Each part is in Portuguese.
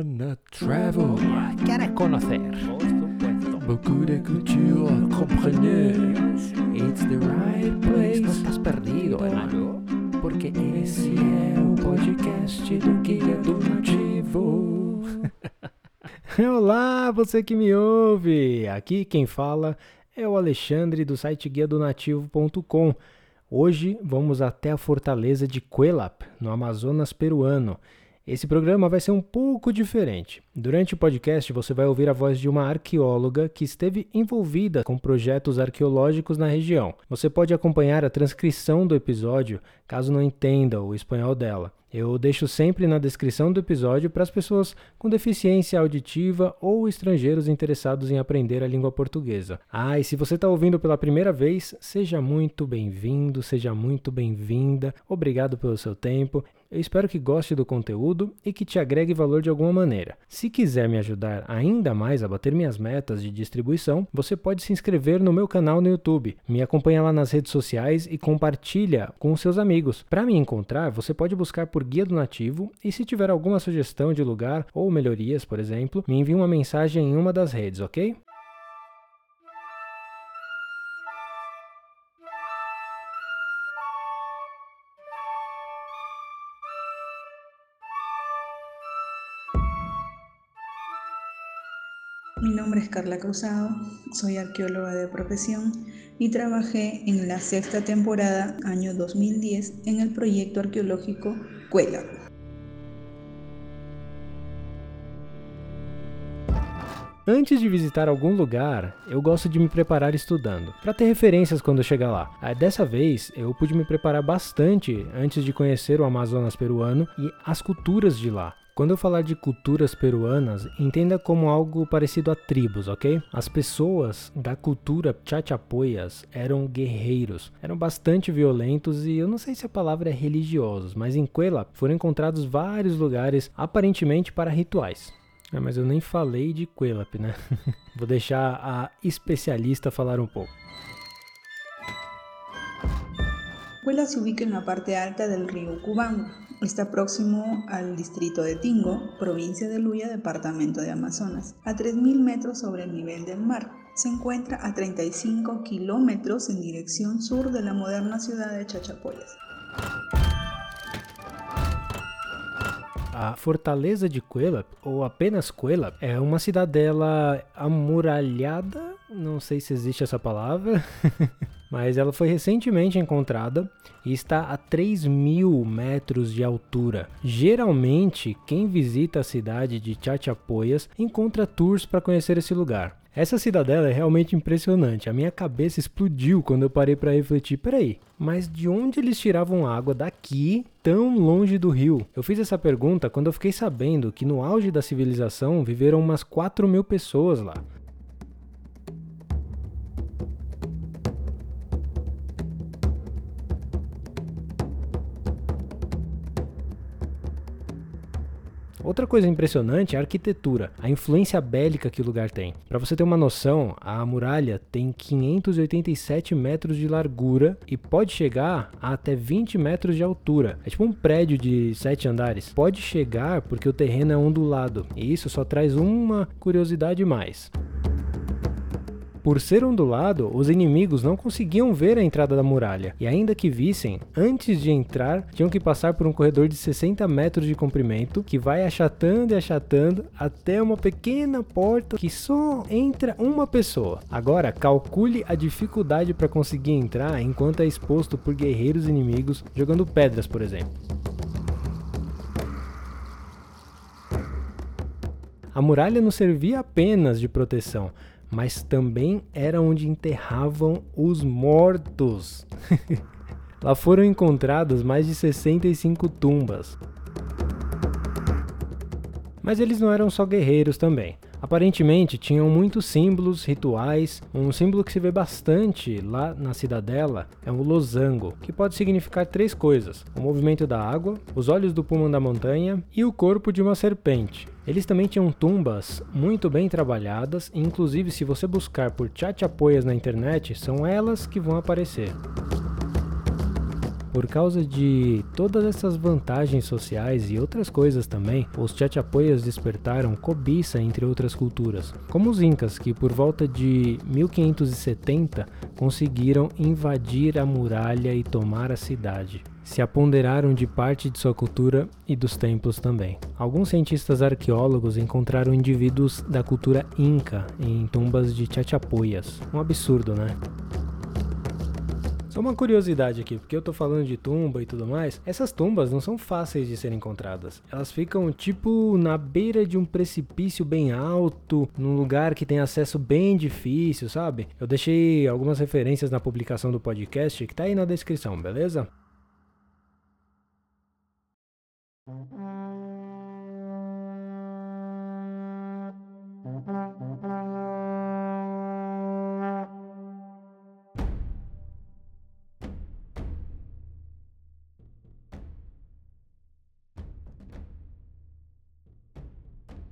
wanna travel. ¿Quieres conocer? Beaucoup de culture, comprenez. It's the right place. No estás perdido, hermano. Porque esse é o podcast do Guia do Nativo. Olá, você que me ouve! Aqui quem fala é o Alexandre do site guia do nativo.com. Hoje vamos até a fortaleza de Cuelap, no Amazonas peruano. Esse programa vai ser um pouco diferente. Durante o podcast, você vai ouvir a voz de uma arqueóloga que esteve envolvida com projetos arqueológicos na região. Você pode acompanhar a transcrição do episódio caso não entenda o espanhol dela. Eu deixo sempre na descrição do episódio para as pessoas com deficiência auditiva ou estrangeiros interessados em aprender a língua portuguesa. Ah, e se você está ouvindo pela primeira vez, seja muito bem-vindo, seja muito bem-vinda. Obrigado pelo seu tempo. Eu espero que goste do conteúdo e que te agregue valor de alguma maneira. Se quiser me ajudar ainda mais a bater minhas metas de distribuição, você pode se inscrever no meu canal no YouTube. Me acompanha lá nas redes sociais e compartilha com seus amigos. Para me encontrar, você pode buscar por Guia do Nativo e se tiver alguma sugestão de lugar ou melhorias, por exemplo, me envie uma mensagem em uma das redes, ok? Mi nombre es Carla Cruzado, soy arqueóloga de profesión y trabajé en la sexta temporada, año 2010, en el proyecto arqueológico Cuela. Antes de visitar algum lugar, eu gosto de me preparar estudando, para ter referências quando chegar lá. Dessa vez, eu pude me preparar bastante antes de conhecer o Amazonas peruano e as culturas de lá. Quando eu falar de culturas peruanas, entenda como algo parecido a tribos, ok? As pessoas da cultura chachapoias eram guerreiros, eram bastante violentos e eu não sei se a palavra é religiosos, mas em Cuela foram encontrados vários lugares aparentemente para rituais. É, mas eu nem falei de Cuelap, né? Vou deixar a especialista falar um pouco. Cuela se ubica en la parte alta del río Cubango. Está próximo al distrito de Tingo, provincia de Luya, departamento de Amazonas, a 3.000 metros sobre el nivel del mar. Se encuentra a 35 kilómetros en dirección sur de la moderna ciudad de Chachapoyas. A Fortaleza de Cuelap, ou apenas Cuelap, é uma cidadela amuralhada, não sei se existe essa palavra, mas ela foi recentemente encontrada e está a 3 mil metros de altura. Geralmente, quem visita a cidade de Chachapoyas encontra tours para conhecer esse lugar. Essa cidadela é realmente impressionante. A minha cabeça explodiu quando eu parei para refletir. Peraí, mas de onde eles tiravam água daqui, tão longe do rio? Eu fiz essa pergunta quando eu fiquei sabendo que no auge da civilização viveram umas 4 mil pessoas lá. Outra coisa impressionante é a arquitetura, a influência bélica que o lugar tem. Para você ter uma noção, a muralha tem 587 metros de largura e pode chegar a até 20 metros de altura. É tipo um prédio de 7 andares. Pode chegar porque o terreno é ondulado, e isso só traz uma curiosidade mais. Por ser ondulado, os inimigos não conseguiam ver a entrada da muralha, e ainda que vissem, antes de entrar, tinham que passar por um corredor de 60 metros de comprimento, que vai achatando e achatando até uma pequena porta que só entra uma pessoa. Agora, calcule a dificuldade para conseguir entrar enquanto é exposto por guerreiros inimigos jogando pedras, por exemplo. A muralha não servia apenas de proteção, mas também era onde enterravam os mortos. Lá foram encontradas mais de 65 tumbas. Mas eles não eram só guerreiros também. Aparentemente tinham muitos símbolos, rituais. Um símbolo que se vê bastante lá na cidadela é o losango, que pode significar três coisas: o movimento da água, os olhos do pulmão da montanha e o corpo de uma serpente. Eles também tinham tumbas muito bem trabalhadas, inclusive se você buscar por chachapoias na internet, são elas que vão aparecer. Por causa de todas essas vantagens sociais e outras coisas também, os Chachapoyas despertaram cobiça entre outras culturas, como os Incas, que por volta de 1570 conseguiram invadir a muralha e tomar a cidade se apoderaram de parte de sua cultura e dos templos também. Alguns cientistas arqueólogos encontraram indivíduos da cultura inca em tumbas de Chachapoyas. Um absurdo, né? Só uma curiosidade aqui, porque eu tô falando de tumba e tudo mais, essas tumbas não são fáceis de serem encontradas. Elas ficam tipo na beira de um precipício bem alto, num lugar que tem acesso bem difícil, sabe? Eu deixei algumas referências na publicação do podcast que tá aí na descrição, beleza?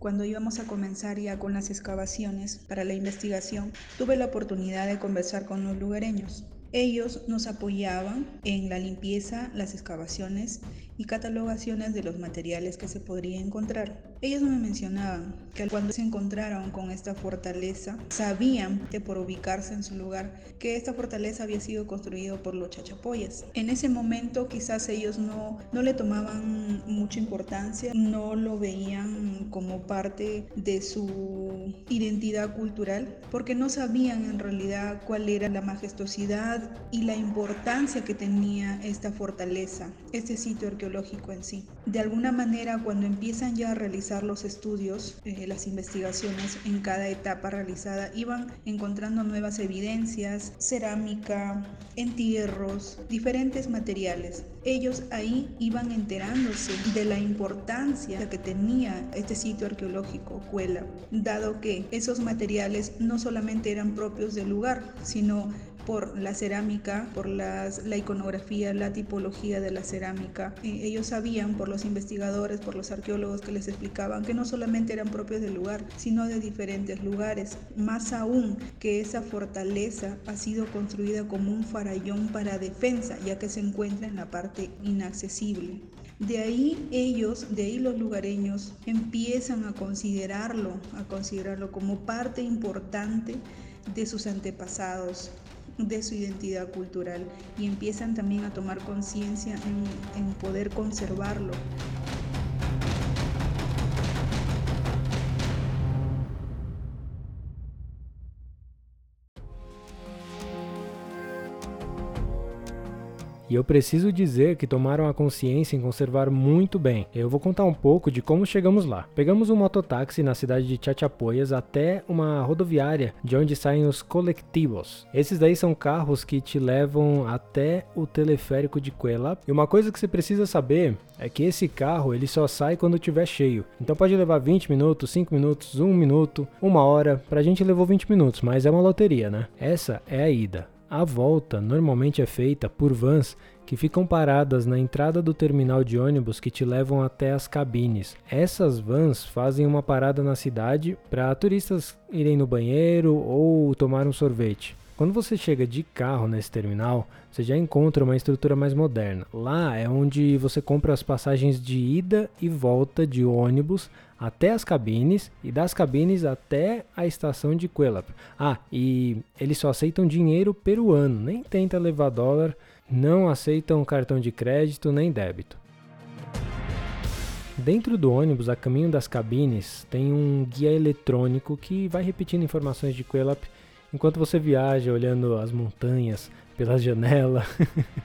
Cuando íbamos a comenzar ya con las excavaciones para la investigación, tuve la oportunidad de conversar con los lugareños. Ellos nos apoyaban en la limpieza, las excavaciones y catalogaciones de los materiales que se podría encontrar. Ellos me mencionaban que cuando se encontraron con esta fortaleza, sabían que por ubicarse en su lugar, que esta fortaleza había sido construida por los chachapoyas. En ese momento quizás ellos no, no le tomaban mucha importancia, no lo veían como parte de su identidad cultural, porque no sabían en realidad cuál era la majestuosidad y la importancia que tenía esta fortaleza, este sitio arqueológico en sí. De alguna manera, cuando empiezan ya a realizar los estudios, eh, las investigaciones en cada etapa realizada, iban encontrando nuevas evidencias, cerámica, entierros, diferentes materiales. Ellos ahí iban enterándose de la importancia que tenía este sitio arqueológico, Cuela, dado que esos materiales no solamente eran propios del lugar, sino por la cerámica, por las, la iconografía, la tipología de la cerámica. Eh, ellos sabían por los investigadores, por los arqueólogos que les explicaban que no solamente eran propios del lugar, sino de diferentes lugares. Más aún que esa fortaleza ha sido construida como un farallón para defensa, ya que se encuentra en la parte inaccesible. De ahí ellos, de ahí los lugareños empiezan a considerarlo, a considerarlo como parte importante de sus antepasados, de su identidad cultural y empiezan también a tomar conciencia en, poder conservarlo. E eu preciso dizer que tomaram a consciência em conservar muito bem. Eu vou contar um pouco de como chegamos lá. Pegamos um mototáxi na cidade de Chachapoyas até uma rodoviária de onde saem os colectivos. Esses daí são carros que te levam até o teleférico de Cuela. E uma coisa que você precisa saber é que esse carro ele só sai quando estiver cheio. Então pode levar 20 minutos, 5 minutos, 1 minuto, 1 hora. Pra gente levou 20 minutos, mas é uma loteria, né? Essa é a ida. A volta normalmente é feita por vans que ficam paradas na entrada do terminal de ônibus que te levam até as cabines. Essas vans fazem uma parada na cidade para turistas irem no banheiro ou tomar um sorvete. Quando você chega de carro nesse terminal, você já encontra uma estrutura mais moderna. Lá é onde você compra as passagens de ida e volta de ônibus até as cabines e das cabines até a estação de Quelap. Ah, e eles só aceitam dinheiro peruano, nem tenta levar dólar, não aceitam cartão de crédito nem débito. Dentro do ônibus, a caminho das cabines, tem um guia eletrônico que vai repetindo informações de Quelap enquanto você viaja olhando as montanhas pela janela.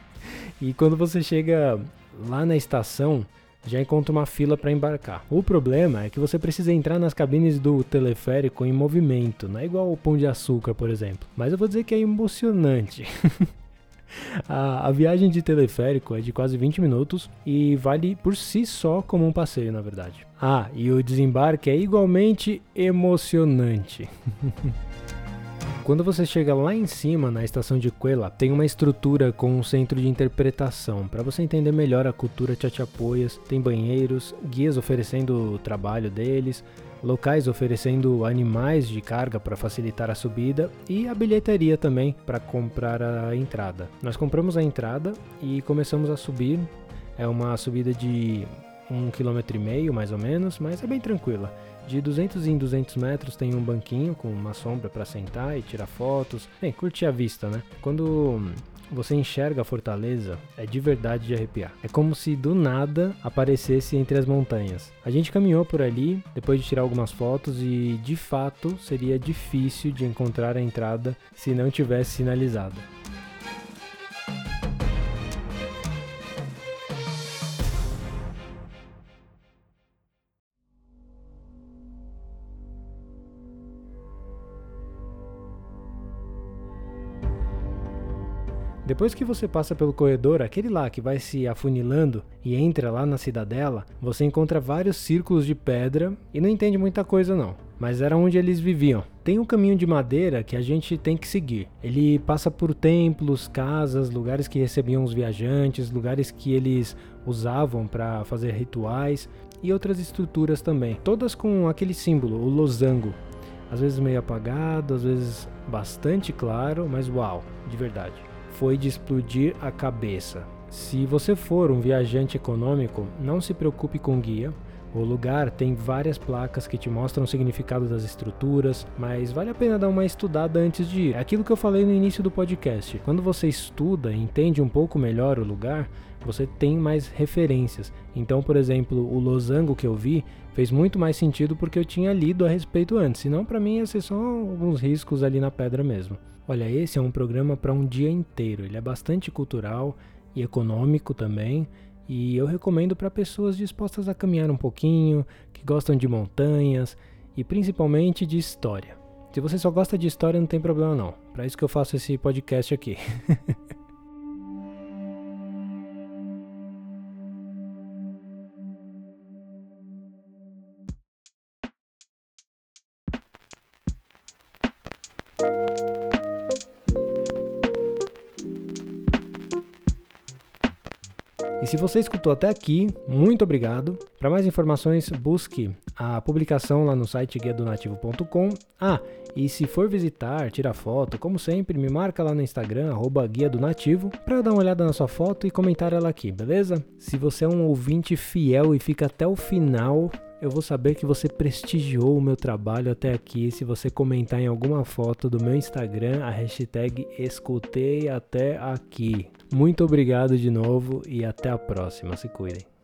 e quando você chega lá na estação, já encontra uma fila para embarcar. O problema é que você precisa entrar nas cabines do teleférico em movimento, não é igual o Pão de Açúcar, por exemplo. Mas eu vou dizer que é emocionante. a, a, viagem de teleférico é de quase 20 minutos e vale por si só como um passeio, na verdade. Ah, e o desembarque é igualmente emocionante. Quando você chega lá em cima, na estação de Cuela, tem uma estrutura com um centro de interpretação. Para você entender melhor a cultura Chachapoias, tem banheiros, guias oferecendo o trabalho deles, locais oferecendo animais de carga para facilitar a subida e a bilheteria também para comprar a entrada. Nós compramos a entrada e começamos a subir. É uma subida de um quilômetro e meio mais ou menos, mas é bem tranquila. De 200 em 200 metros tem um banquinho com uma sombra para sentar e tirar fotos. Bem, curtir a vista, né? Quando você enxerga a fortaleza, é de verdade de arrepiar. É como se do nada aparecesse entre as montanhas. A gente caminhou por ali, depois de tirar algumas fotos, e de fato seria difícil de encontrar a entrada se não tivesse sinalizado. Depois que você passa pelo corredor, aquele lá que vai se afunilando e entra lá na cidadela, você encontra vários círculos de pedra e não entende muita coisa não. Mas era onde eles viviam. Tem um caminho de madeira que a gente tem que seguir. Ele passa por templos, casas, lugares que recebiam os viajantes, lugares que eles usavam para fazer rituais e outras estruturas também. Todas com aquele símbolo, o losango. Às vezes meio apagado, às vezes bastante claro, mas uau, de verdade foi de explodir a cabeça. Se você for um viajante econômico, não se preocupe com guia. O lugar tem várias placas que te mostram o significado das estruturas, mas vale a pena dar uma estudada antes de ir. É aquilo que eu falei no início do podcast. Quando você estuda e entende um pouco melhor o lugar, você tem mais referências. Então, por exemplo, o losango que eu vi fez muito mais sentido porque eu tinha lido a respeito antes, senão para mim ia ser só alguns riscos ali na pedra mesmo. Olha, esse é um programa para um dia inteiro. Ele é bastante cultural e econômico também. E eu recomendo para pessoas dispostas a caminhar um pouquinho, que gostam de montanhas e principalmente de história. Se você só gosta de história, não tem problema não. Para isso que eu faço esse podcast aqui. E se você escutou até aqui, muito obrigado. Para mais informações, busque a publicação lá no site guiadonativo.com. Ah, e se for visitar, tirar foto, como sempre, me marca lá no Instagram, arroba guia do nativo, para dar uma olhada na sua foto e comentar ela aqui, beleza? Se você é um ouvinte fiel e fica até o final, eu vou saber que você prestigiou o meu trabalho até aqui se você comentar em alguma foto do meu Instagram a hashtag escutei até aqui. Muito obrigado de novo e até a próxima. Se cuidem.